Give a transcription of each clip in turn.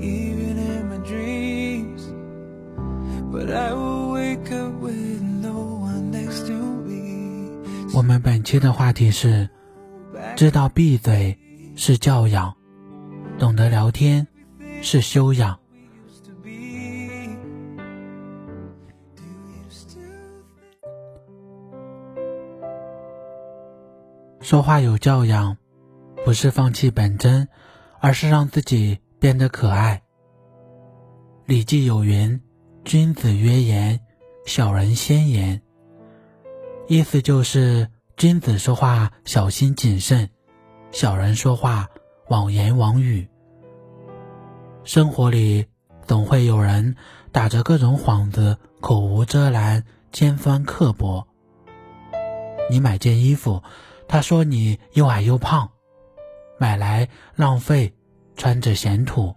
Even in my dreams，but i will wake up with no one next to me。我们本期的话题是：知道闭嘴是教养，懂得聊天是修养。说话有教养不是放弃本真，而是让自己。变得可爱。《礼记》有云：“君子曰言，小人先言。”意思就是君子说话小心谨慎，小人说话妄言妄语。生活里总会有人打着各种幌子，口无遮拦，尖酸刻薄。你买件衣服，他说你又矮又胖，买来浪费。穿着显土，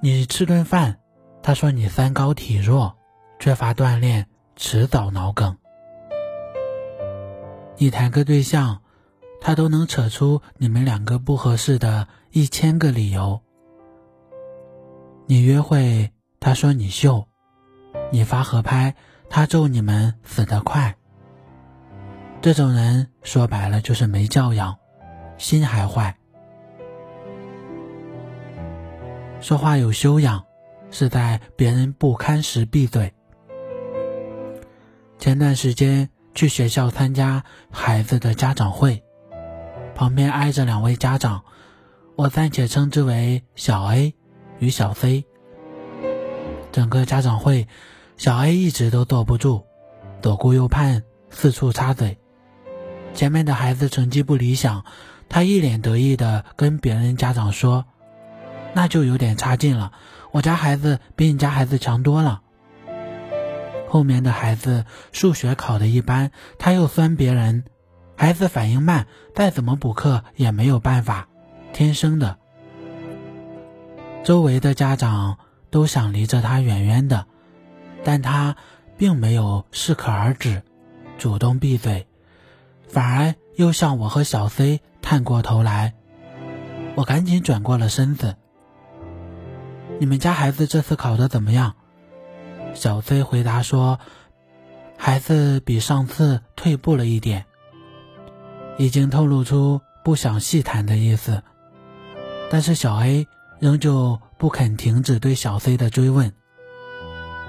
你吃顿饭，他说你三高体弱，缺乏锻炼，迟早脑梗。你谈个对象，他都能扯出你们两个不合适的一千个理由。你约会，他说你秀；你发合拍，他咒你们死得快。这种人说白了就是没教养，心还坏。说话有修养，是在别人不堪时闭嘴。前段时间去学校参加孩子的家长会，旁边挨着两位家长，我暂且称之为小 A 与小 C。整个家长会，小 A 一直都坐不住，左顾右盼，四处插嘴。前面的孩子成绩不理想，他一脸得意的跟别人家长说。那就有点差劲了，我家孩子比你家孩子强多了。后面的孩子数学考的一般，他又酸别人，孩子反应慢，再怎么补课也没有办法，天生的。周围的家长都想离着他远远的，但他并没有适可而止，主动闭嘴，反而又向我和小 C 探过头来，我赶紧转过了身子。你们家孩子这次考得怎么样？小 C 回答说：“孩子比上次退步了一点。”已经透露出不想细谈的意思，但是小 A 仍旧不肯停止对小 C 的追问。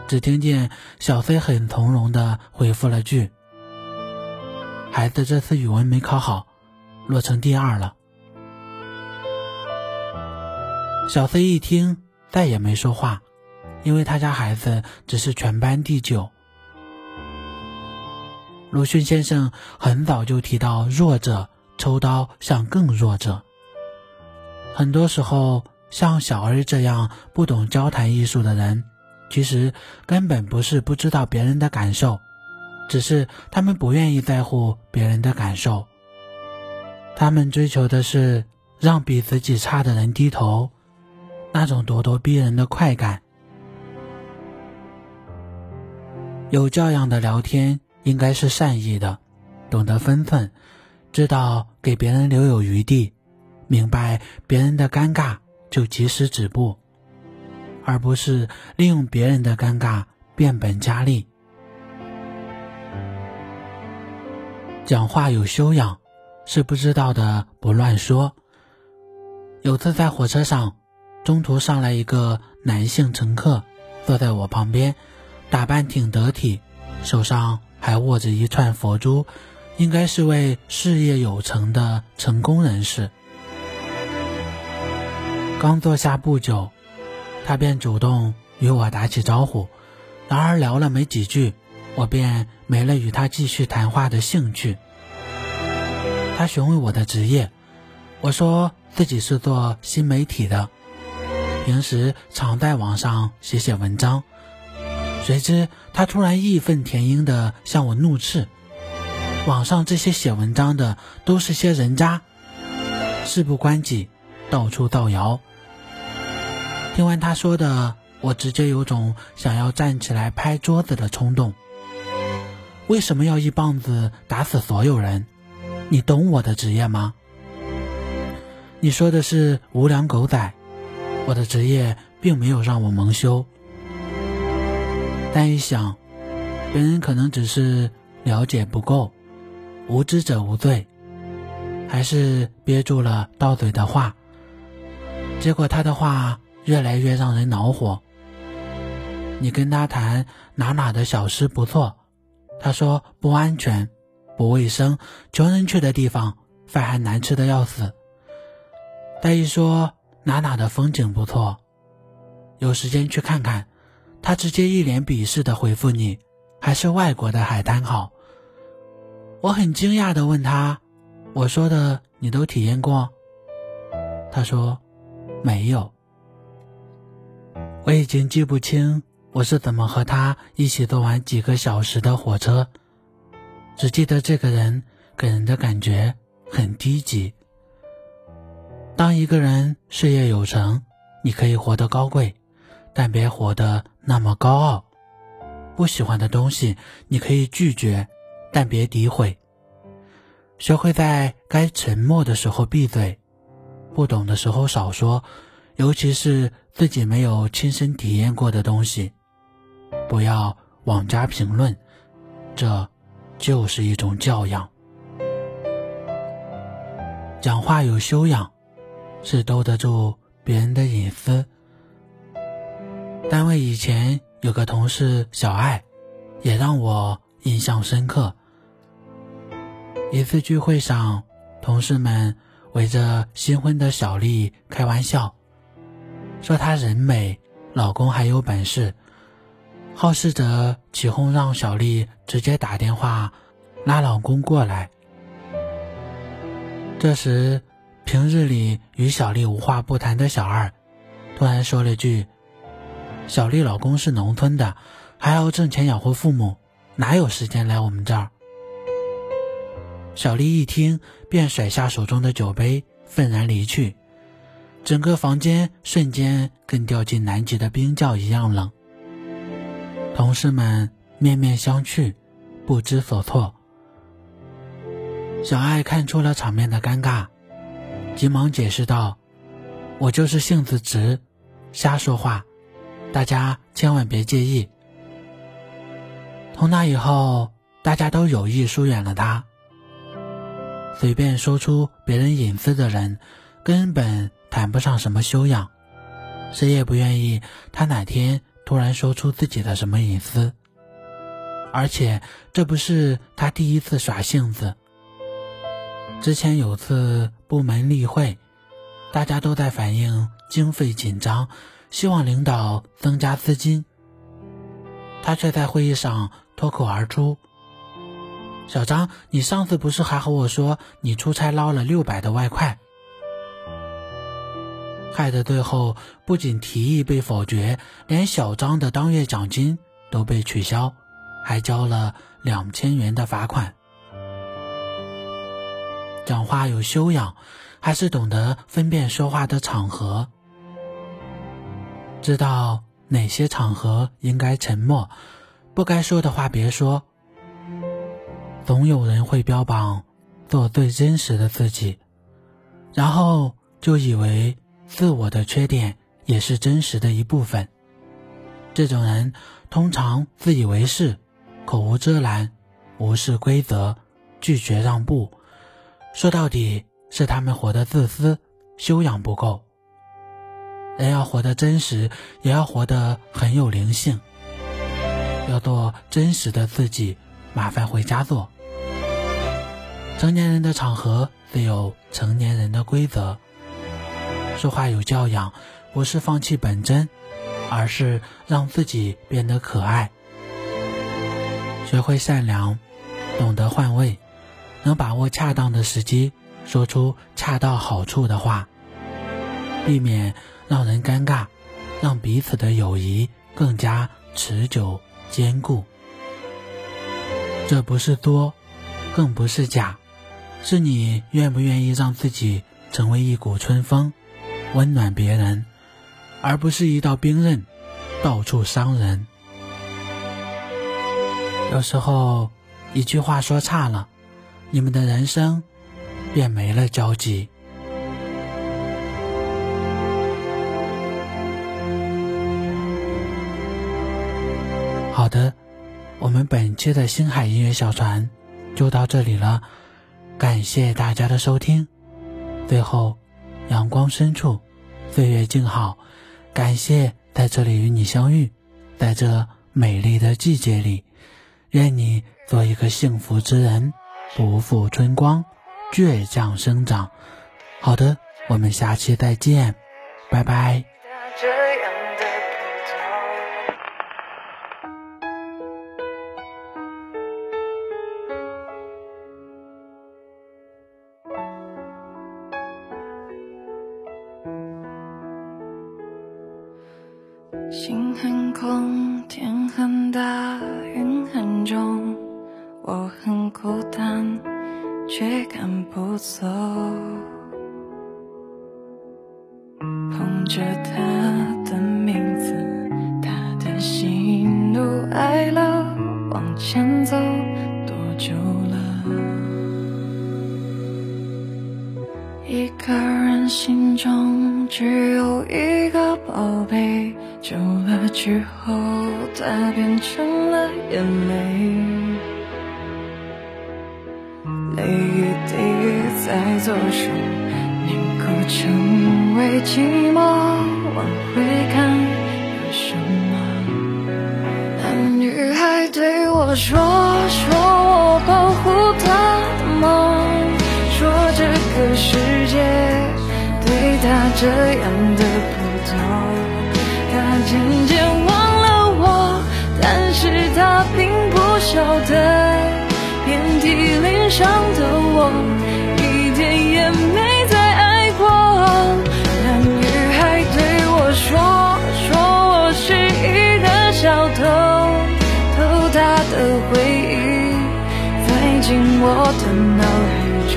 只听见小 C 很从容的回复了句：“孩子这次语文没考好，落成第二了。”小 C 一听。再也没说话，因为他家孩子只是全班第九。鲁迅先生很早就提到，弱者抽刀向更弱者。很多时候，像小儿这样不懂交谈艺术的人，其实根本不是不知道别人的感受，只是他们不愿意在乎别人的感受。他们追求的是让比自己差的人低头。那种咄咄逼人的快感。有教养的聊天应该是善意的，懂得分寸，知道给别人留有余地，明白别人的尴尬就及时止步，而不是利用别人的尴尬变本加厉。讲话有修养，是不知道的不乱说。有次在火车上。中途上来一个男性乘客，坐在我旁边，打扮挺得体，手上还握着一串佛珠，应该是位事业有成的成功人士。刚坐下不久，他便主动与我打起招呼，然而聊了没几句，我便没了与他继续谈话的兴趣。他询问我的职业，我说自己是做新媒体的。平时常在网上写写文章。谁知他突然义愤填膺地向我怒斥：“网上这些写文章的都是些人渣，事不关己，到处造谣。”听完他说的，我直接有种想要站起来拍桌子的冲动。为什么要一棒子打死所有人？你懂我的职业吗？你说的是无良狗仔，我的职业并没有让我蒙羞。但一想，别人可能只是了解不够，无知者无罪，还是憋住了到嘴的话。结果他的话越来越让人恼火。你跟他谈哪哪的小吃不错，他说不安全、不卫生，穷人去的地方饭还难吃的要死。再一说哪哪的风景不错，有时间去看看。他直接一脸鄙视的回复你，还是外国的海滩好。我很惊讶的问他，我说的你都体验过？他说没有。我已经记不清我是怎么和他一起坐完几个小时的火车，只记得这个人给人的感觉很低级。当一个人事业有成，你可以活得高贵。但别活得那么高傲。不喜欢的东西你可以拒绝，但别诋毁。学会在该沉默的时候闭嘴，不懂的时候少说，尤其是自己没有亲身体验过的东西，不要妄加评论，这就是一种教养。讲话有修养，是兜得住别人的隐私。单位以前有个同事小爱，也让我印象深刻。一次聚会上，同事们围着新婚的小丽开玩笑，说她人美，老公还有本事，好事者起哄让小丽直接打电话拉老公过来。这时，平日里与小丽无话不谈的小二，突然说了句。小丽老公是农村的，还要挣钱养活父母，哪有时间来我们这儿？小丽一听，便甩下手中的酒杯，愤然离去。整个房间瞬间跟掉进南极的冰窖一样冷。同事们面面相觑，不知所措。小爱看出了场面的尴尬，急忙解释道：“我就是性子直，瞎说话。”大家千万别介意。从那以后，大家都有意疏远了他。随便说出别人隐私的人，根本谈不上什么修养。谁也不愿意他哪天突然说出自己的什么隐私。而且这不是他第一次耍性子。之前有次部门例会，大家都在反映经费紧张。希望领导增加资金，他却在会议上脱口而出：“小张，你上次不是还和我说你出差捞了六百的外快？”害得最后不仅提议被否决，连小张的当月奖金都被取消，还交了两千元的罚款。讲话有修养，还是懂得分辨说话的场合。知道哪些场合应该沉默，不该说的话别说。总有人会标榜做最真实的自己，然后就以为自我的缺点也是真实的一部分。这种人通常自以为是，口无遮拦，无视规则，拒绝让步。说到底是他们活得自私，修养不够。人要活得真实，也要活得很有灵性。要做真实的自己，麻烦回家做。成年人的场合自有成年人的规则。说话有教养，不是放弃本真，而是让自己变得可爱。学会善良，懂得换位，能把握恰当的时机，说出恰到好处的话，避免。让人尴尬，让彼此的友谊更加持久坚固。这不是多，更不是假，是你愿不愿意让自己成为一股春风，温暖别人，而不是一道冰刃，到处伤人。有时候，一句话说差了，你们的人生便没了交集。好的，我们本期的星海音乐小船就到这里了，感谢大家的收听。最后，阳光深处，岁月静好，感谢在这里与你相遇，在这美丽的季节里。愿你做一个幸福之人，不负春光，倔强生长。好的，我们下期再见，拜拜。心很空，天很大，走。捧着他的名字，他的喜怒哀乐，往前走多久了？一个人心中只有一个宝贝。久了之后，它变成了眼泪，泪在左手，凝固成为寂寞。往回看，有什么？那女孩对我说，说我保护她的梦，说这个世界对她这样小偷，偷她的回忆，塞进我的脑海中。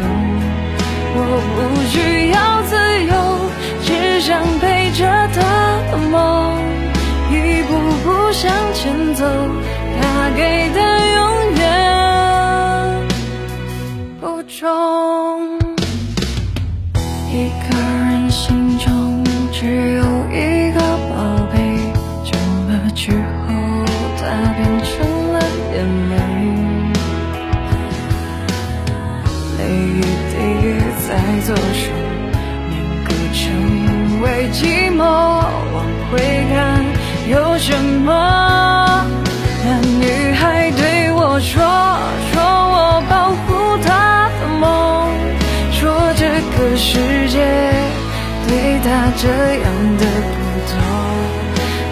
我不需要自由，只想陪着她的梦。一步步向前走，他给的永远不重。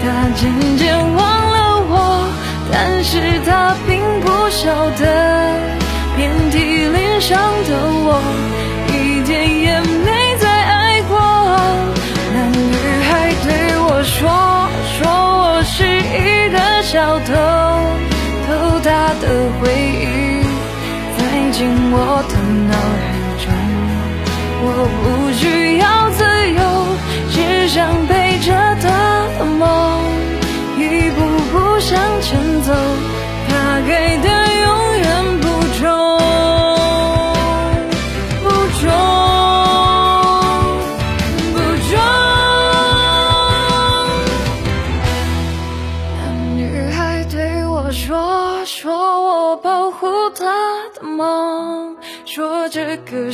他。渐渐忘了我，但是她并不晓得，遍体鳞伤的我，一点也没再爱过。那女孩对我说。说我是一个小偷偷他的回忆，塞进我的脑海中。我不需要自由，只想被